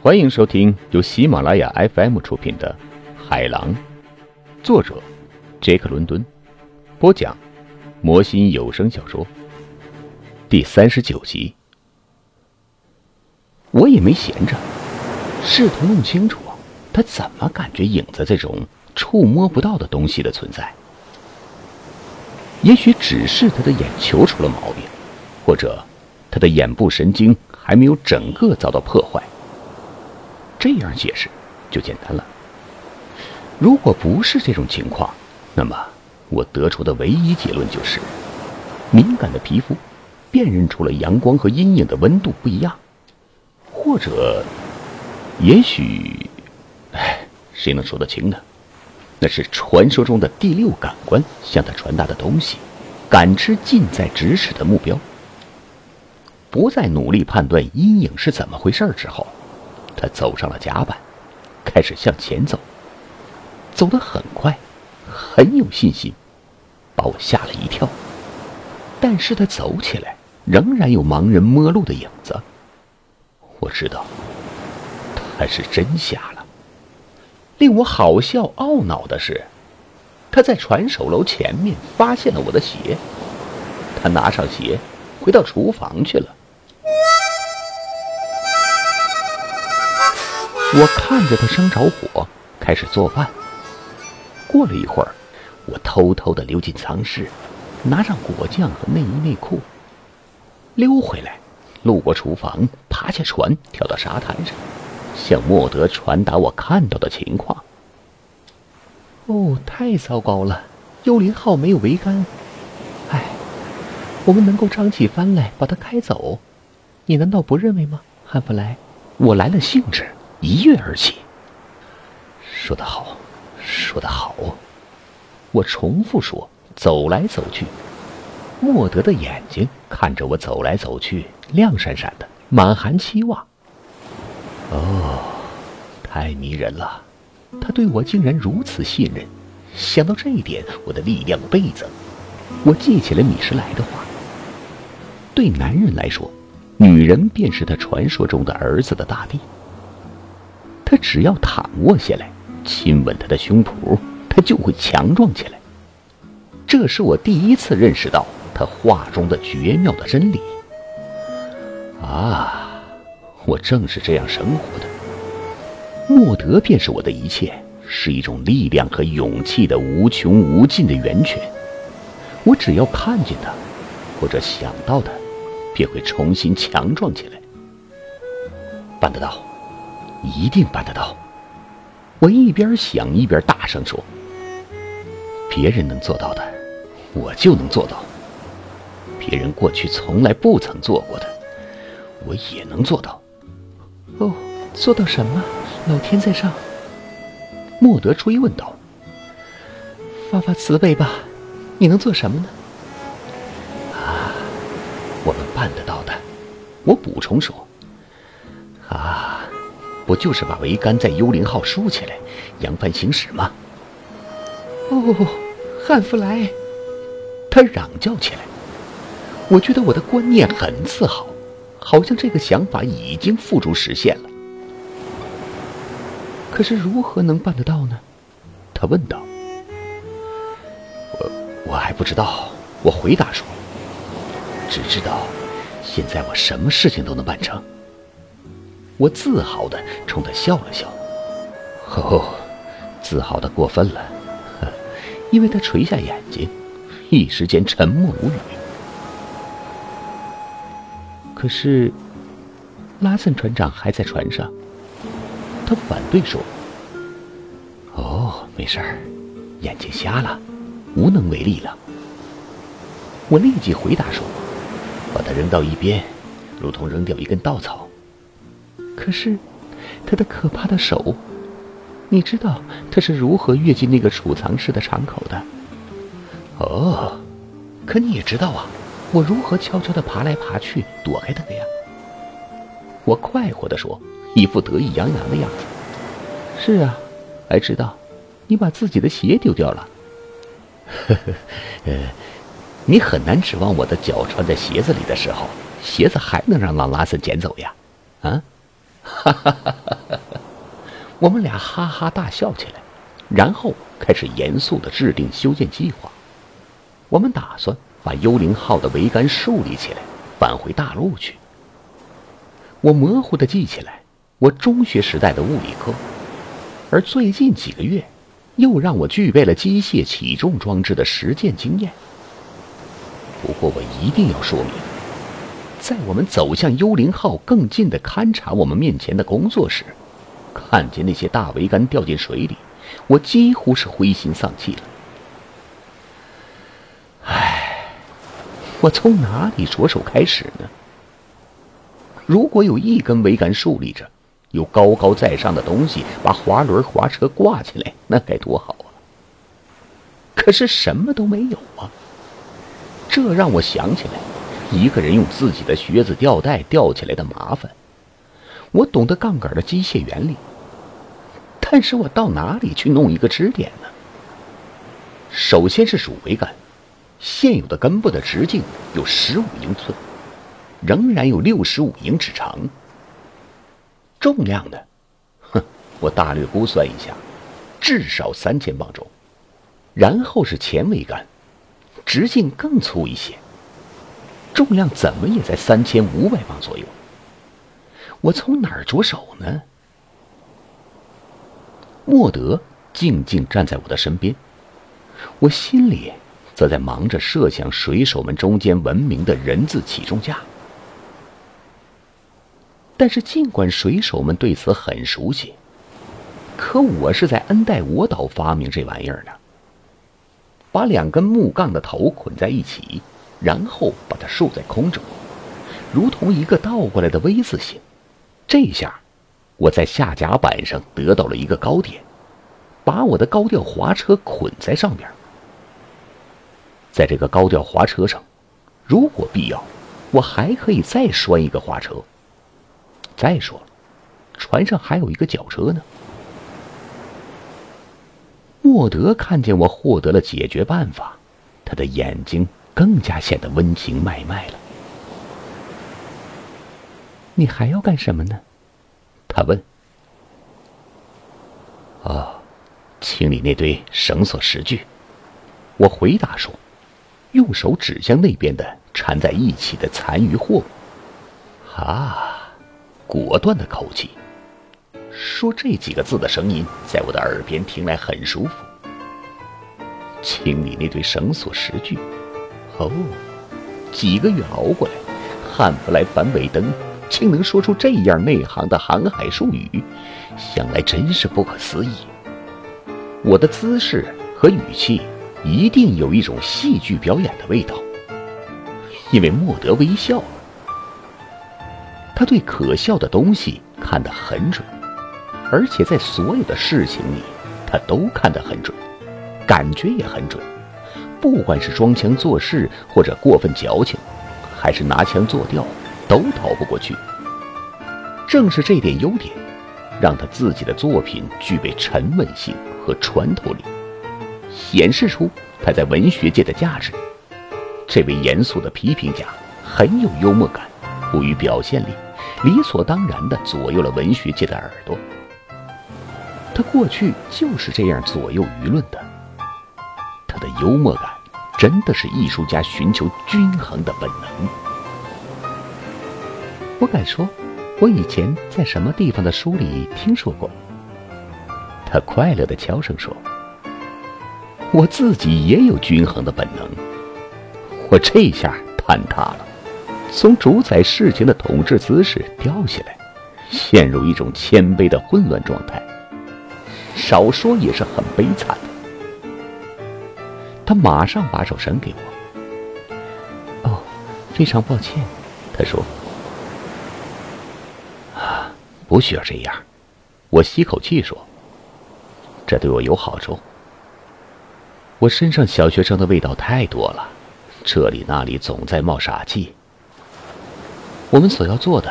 欢迎收听由喜马拉雅 FM 出品的《海狼》，作者杰克·伦敦，播讲魔心有声小说第三十九集。我也没闲着，试图弄清楚他怎么感觉影子这种触摸不到的东西的存在。也许只是他的眼球出了毛病，或者他的眼部神经还没有整个遭到破坏。这样解释就简单了。如果不是这种情况，那么我得出的唯一结论就是：敏感的皮肤辨认出了阳光和阴影的温度不一样，或者，也许，哎，谁能说得清呢？那是传说中的第六感官向他传达的东西，感知近在咫尺的目标。不再努力判断阴影是怎么回事之后。他走上了甲板，开始向前走，走得很快，很有信心，把我吓了一跳。但是他走起来仍然有盲人摸路的影子。我知道，他是真瞎了。令我好笑懊恼的是，他在传手楼前面发现了我的鞋，他拿上鞋，回到厨房去了。我看着他生着火，开始做饭。过了一会儿，我偷偷的溜进舱室，拿上果酱和内衣内裤，溜回来，路过厨房，爬下船，跳到沙滩上，向莫德传达我看到的情况。哦，太糟糕了！幽灵号没有桅杆。唉，我们能够张起帆来把它开走，你难道不认为吗，汉弗莱？我来了兴致。一跃而起。说得好，说得好。我重复说，走来走去。莫德的眼睛看着我走来走去，亮闪闪的，满含期望。哦，太迷人了！他对我竟然如此信任。想到这一点，我的力量倍增。我记起了米什莱的话：对男人来说，女人便是他传说中的儿子的大地。他只要躺卧下来，亲吻他的胸脯，他就会强壮起来。这是我第一次认识到他话中的绝妙的真理。啊，我正是这样生活的。莫德便是我的一切，是一种力量和勇气的无穷无尽的源泉。我只要看见他，或者想到他，便会重新强壮起来。办得到。一定办得到！我一边想一边大声说：“别人能做到的，我就能做到；别人过去从来不曾做过的，我也能做到。”哦，做到什么？老天在上！莫德追问道：“发发慈悲吧，你能做什么呢？”啊，我们办得到的。我补充说。不就是把桅杆在幽灵号竖起来，扬帆行驶吗？哦，汉弗莱，他嚷叫起来。我觉得我的观念很自豪，好像这个想法已经付诸实现了。可是如何能办得到呢？他问道。我我还不知道。我回答说，只知道现在我什么事情都能办成。我自豪地冲他笑了笑，哦，自豪的过分了，因为他垂下眼睛，一时间沉默无语。可是，拉森船长还在船上，他反对说：“哦，没事儿，眼睛瞎了，无能为力了。”我立即回答说：“把它扔到一边，如同扔掉一根稻草。”可是，他的可怕的手，你知道他是如何跃进那个储藏室的敞口的？哦，可你也知道啊，我如何悄悄地爬来爬去躲开他的呀？我快活地说，一副得意洋洋的样子。是啊，还知道，你把自己的鞋丢掉了。呵呵，呃，你很难指望我的脚穿在鞋子里的时候，鞋子还能让朗拉森捡走呀？啊？哈哈哈哈哈！我们俩哈哈大笑起来，然后开始严肃的制定修建计划。我们打算把幽灵号的桅杆竖立起来，返回大陆去。我模糊的记起来，我中学时代的物理课，而最近几个月，又让我具备了机械起重装置的实践经验。不过，我一定要说明，在我们走向幽灵号更近的勘察我们面前的工作时，看见那些大桅杆掉进水里，我几乎是灰心丧气了。唉，我从哪里着手开始呢？如果有一根桅杆竖立着，有高高在上的东西把滑轮滑车挂起来，那该多好啊！可是什么都没有啊。这让我想起来，一个人用自己的靴子吊带吊起来的麻烦。我懂得杠杆的机械原理，但是我到哪里去弄一个支点呢？首先是主桅杆，现有的根部的直径有十五英寸，仍然有六十五英尺长。重量呢？哼，我大略估算一下，至少三千磅重。然后是前桅杆。直径更粗一些，重量怎么也在三千五百磅左右。我从哪儿着手呢？莫德静静站在我的身边，我心里则在忙着设想水手们中间闻名的人字起重架。但是，尽管水手们对此很熟悉，可我是在恩戴我岛发明这玩意儿的。把两根木杠的头捆在一起，然后把它竖在空中，如同一个倒过来的 V 字形。这下，我在下甲板上得到了一个高点，把我的高吊滑车捆在上边。在这个高吊滑车上，如果必要，我还可以再拴一个滑车。再说了，船上还有一个绞车呢。莫德看见我获得了解决办法，他的眼睛更加显得温情脉脉了。你还要干什么呢？他问。哦，清理那堆绳索石具。我回答说，用手指向那边的缠在一起的残余货物。啊，果断的口气。说这几个字的声音在我的耳边听来很舒服。清理那堆绳索石具，哦，几个月熬过来，汉弗莱·凡韦登竟能说出这样内行的航海术语，想来真是不可思议。我的姿势和语气一定有一种戏剧表演的味道，因为莫德微笑了。他对可笑的东西看得很准。而且在所有的事情里，他都看得很准，感觉也很准。不管是装腔作势，或者过分矫情，还是拿腔作调，都逃不过去。正是这点优点，让他自己的作品具备沉稳性和穿透力，显示出他在文学界的价值。这位严肃的批评家很有幽默感，富于表现力，理所当然地左右了文学界的耳朵。他过去就是这样左右舆论的。的幽默感真的是艺术家寻求均衡的本能。我敢说，我以前在什么地方的书里听说过。他快乐的悄声说：“我自己也有均衡的本能。”我这下坍塌了，从主宰事情的统治姿势掉下来，陷入一种谦卑的混乱状态。少说也是很悲惨的。他马上把手伸给我。哦，非常抱歉，他说。啊，不需要这样。我吸口气说。这对我有好处。我身上小学生的味道太多了，这里那里总在冒傻气。我们所要做的，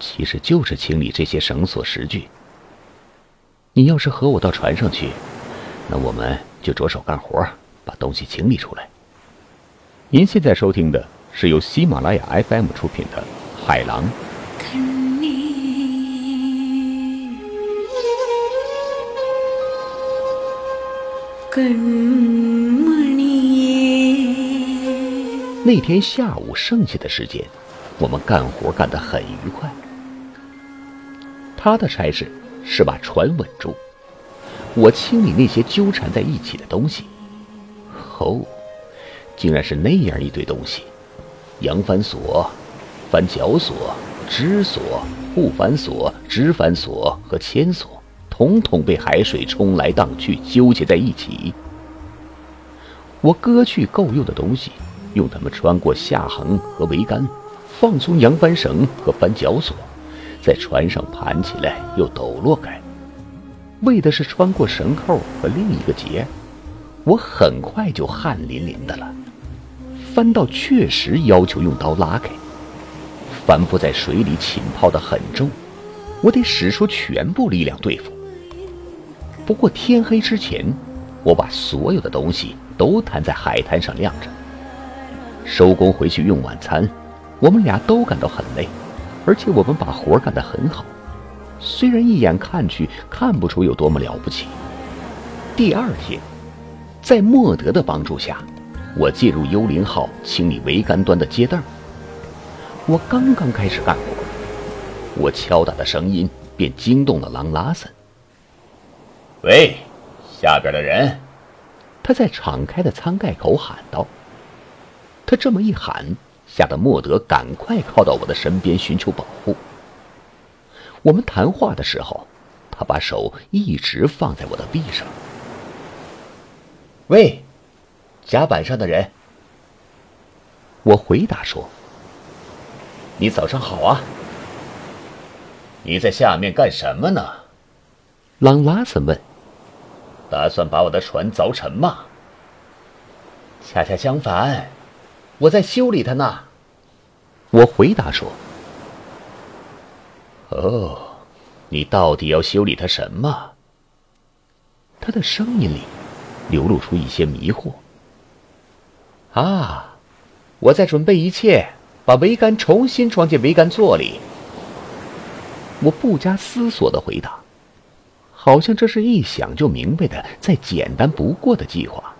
其实就是清理这些绳索石具。你要是和我到船上去，那我们就着手干活，把东西清理出来。您现在收听的是由喜马拉雅 FM 出品的《海狼》。那天下午剩下的时间，我们干活干得很愉快。他的差事是把船稳住，我清理那些纠缠在一起的东西。哦，竟然是那样一堆东西：扬帆索、帆脚索、支索、护帆索、支帆索和牵索，统统被海水冲来荡去，纠结在一起。我割去够用的东西。用它们穿过下横和桅杆，放松扬帆绳和帆脚索，在船上盘起来又抖落开，为的是穿过绳扣和另一个结。我很快就汗淋淋的了。帆道确实要求用刀拉开，帆布在水里浸泡的很重，我得使出全部力量对付。不过天黑之前，我把所有的东西都摊在海滩上晾着。收工回去用晚餐，我们俩都感到很累，而且我们把活干得很好，虽然一眼看去看不出有多么了不起。第二天，在莫德的帮助下，我进入幽灵号清理桅杆端的接凳。我刚刚开始干活，我敲打的声音便惊动了狼拉森。喂，下边的人！他在敞开的舱盖口喊道。他这么一喊，吓得莫德赶快靠到我的身边寻求保护。我们谈话的时候，他把手一直放在我的臂上。喂，甲板上的人，我回答说：“你早上好啊。你在下面干什么呢？”朗拉森问：“打算把我的船凿沉吗？”恰恰相反。我在修理它呢，我回答说：“哦，你到底要修理它什么？”他的声音里流露出一些迷惑。啊，我在准备一切，把桅杆重新装进桅杆座里。我不加思索的回答，好像这是一想就明白的、再简单不过的计划。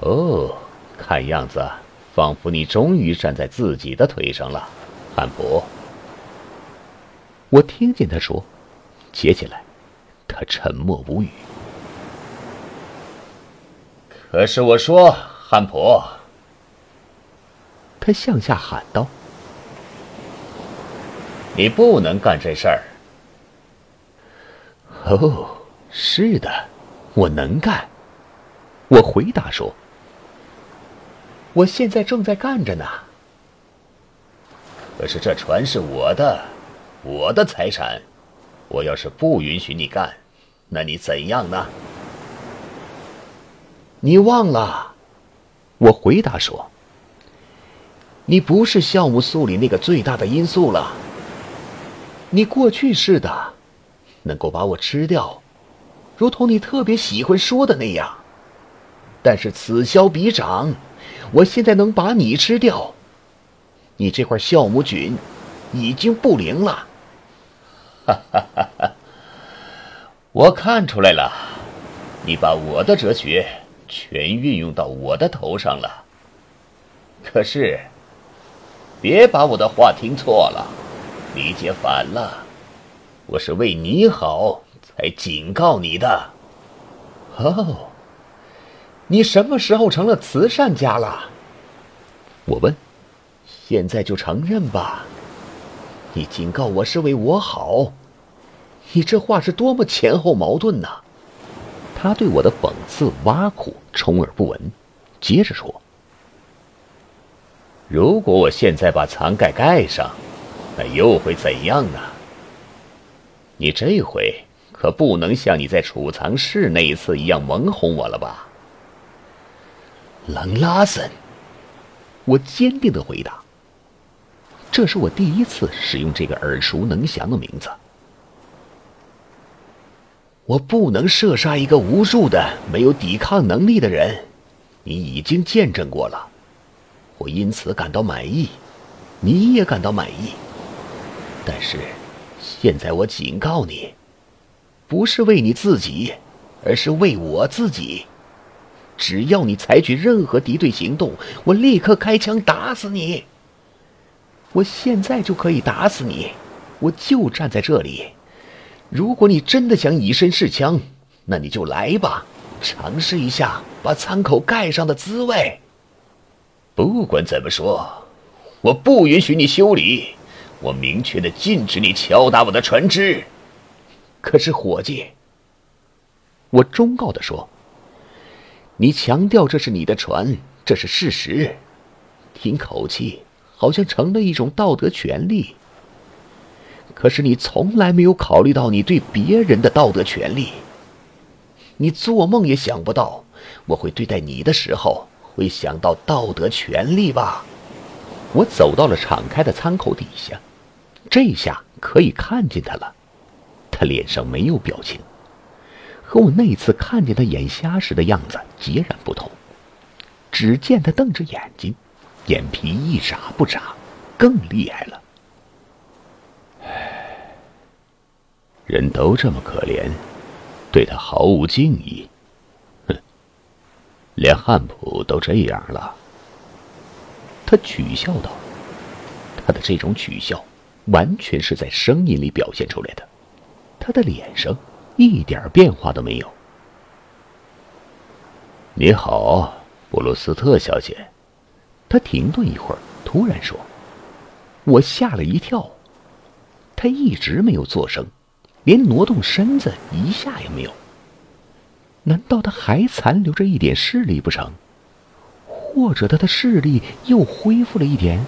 哦。看样子，仿佛你终于站在自己的腿上了，汉普。我听见他说，接下来，他沉默无语。可是我说，汉普，他向下喊道：“你不能干这事儿。”哦，是的，我能干。我回答说。我现在正在干着呢。可是这船是我的，我的财产。我要是不允许你干，那你怎样呢？你忘了？我回答说：“你不是酵母素里那个最大的因素了。你过去是的，能够把我吃掉，如同你特别喜欢说的那样。但是此消彼长。”我现在能把你吃掉，你这块酵母菌已经不灵了。哈哈哈哈！我看出来了，你把我的哲学全运用到我的头上了。可是，别把我的话听错了，理解反了。我是为你好才警告你的。哦。你什么时候成了慈善家了？我问。现在就承认吧。你警告我是为我好，你这话是多么前后矛盾呐！他对我的讽刺挖苦充耳不闻，接着说：“如果我现在把舱盖盖上，那又会怎样呢？你这回可不能像你在储藏室那一次一样蒙哄我了吧？”狼拉森，我坚定的回答。这是我第一次使用这个耳熟能详的名字。我不能射杀一个无助的、没有抵抗能力的人，你已经见证过了。我因此感到满意，你也感到满意。但是，现在我警告你，不是为你自己，而是为我自己。只要你采取任何敌对行动，我立刻开枪打死你。我现在就可以打死你，我就站在这里。如果你真的想以身试枪，那你就来吧，尝试一下把舱口盖上的滋味。不管怎么说，我不允许你修理，我明确的禁止你敲打我的船只。可是，伙计，我忠告的说。你强调这是你的船，这是事实，听口气好像成了一种道德权利。可是你从来没有考虑到你对别人的道德权利。你做梦也想不到我会对待你的时候会想到道德权利吧？我走到了敞开的舱口底下，这下可以看见他了。他脸上没有表情。和我那次看见他眼瞎时的样子截然不同。只见他瞪着眼睛，眼皮一眨不眨，更厉害了。人都这么可怜，对他毫无敬意。哼，连汉普都这样了。他取笑道：“他的这种取笑，完全是在声音里表现出来的。他的脸上……”一点变化都没有。你好，布鲁斯特小姐。他停顿一会儿，突然说：“我吓了一跳。”他一直没有作声，连挪动身子一下也没有。难道他还残留着一点视力不成？或者他的视力又恢复了一点？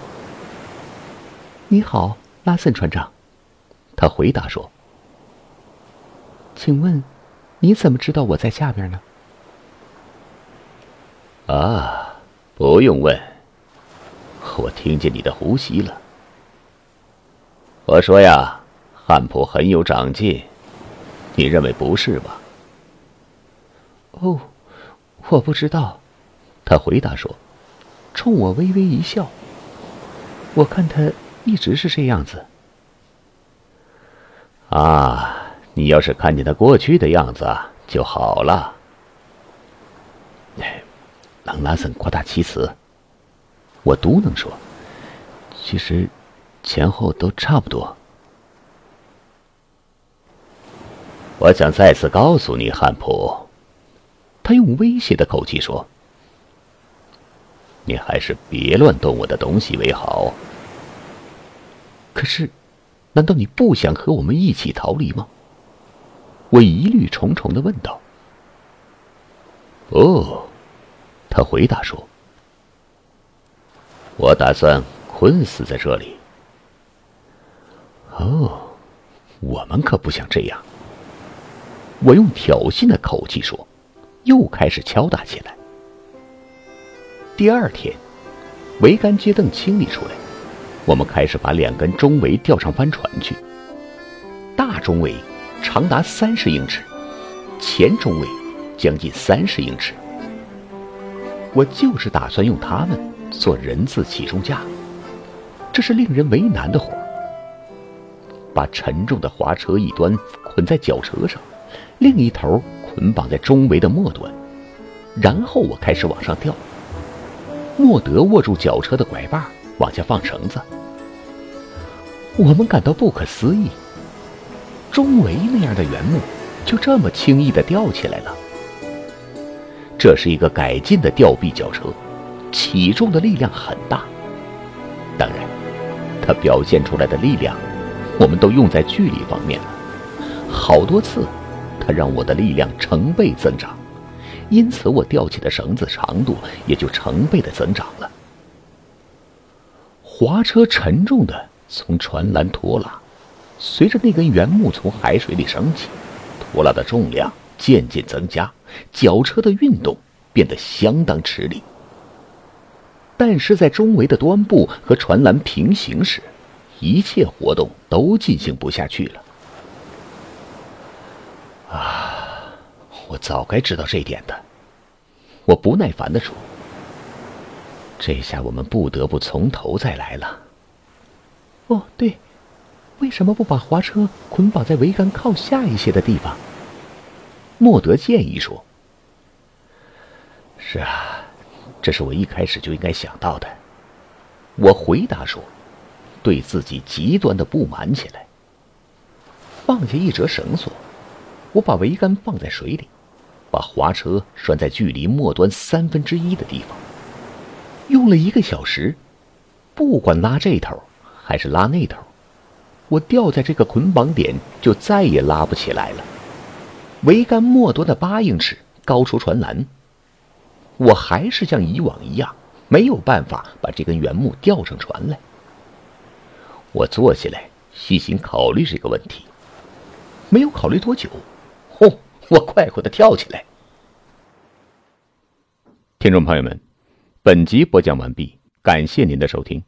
你好，拉森船长。他回答说。请问，你怎么知道我在下边呢？啊，不用问，我听见你的呼吸了。我说呀，汉普很有长进，你认为不是吧？哦，我不知道，他回答说，冲我微微一笑。我看他一直是这样子。啊。你要是看见他过去的样子就好了。朗拉森夸大其词。我嘟囔说：“其实，前后都差不多。”我想再次告诉你，汉普，他用威胁的口气说：“你还是别乱动我的东西为好。”可是，难道你不想和我们一起逃离吗？我疑虑重重的问道：“哦，他回答说：“我打算困死在这里。”哦，我们可不想这样。我用挑衅的口气说，又开始敲打起来。第二天，桅杆接凳清理出来，我们开始把两根中桅吊上帆船去。大中桅。长达三十英尺，前中桅将近三十英尺。我就是打算用它们做人字起重架，这是令人为难的活把沉重的滑车一端捆在绞车上，另一头捆绑在中围的末端，然后我开始往上吊。莫德握住绞车的拐把，往下放绳子。我们感到不可思议。中围那样的原木，就这么轻易的吊起来了。这是一个改进的吊臂绞车，起重的力量很大。当然，它表现出来的力量，我们都用在距离方面了。好多次，它让我的力量成倍增长，因此我吊起的绳子长度也就成倍的增长了。滑车沉重的从船栏拖拉。随着那根原木从海水里升起，拖拉的重量渐渐增加，绞车的运动变得相当吃力。但是在中桅的端部和船栏平行时，一切活动都进行不下去了。我早该知道这一点的。我不耐烦地说：“这下我们不得不从头再来了。”哦，对。为什么不把滑车捆绑在桅杆靠下一些的地方？莫德建议说：“是啊，这是我一开始就应该想到的。”我回答说：“对自己极端的不满起来。”放下一折绳索，我把桅杆放在水里，把滑车拴在距离末端三分之一的地方。用了一个小时，不管拉这头还是拉那头，我吊在这个捆绑点就再也拉不起来了。桅杆末端的八英尺高出船栏，我还是像以往一样没有办法把这根原木吊上船来。我坐下来细心考虑这个问题。没有考虑多久，我快活的跳起来。听众朋友们，本集播讲完毕，感谢您的收听。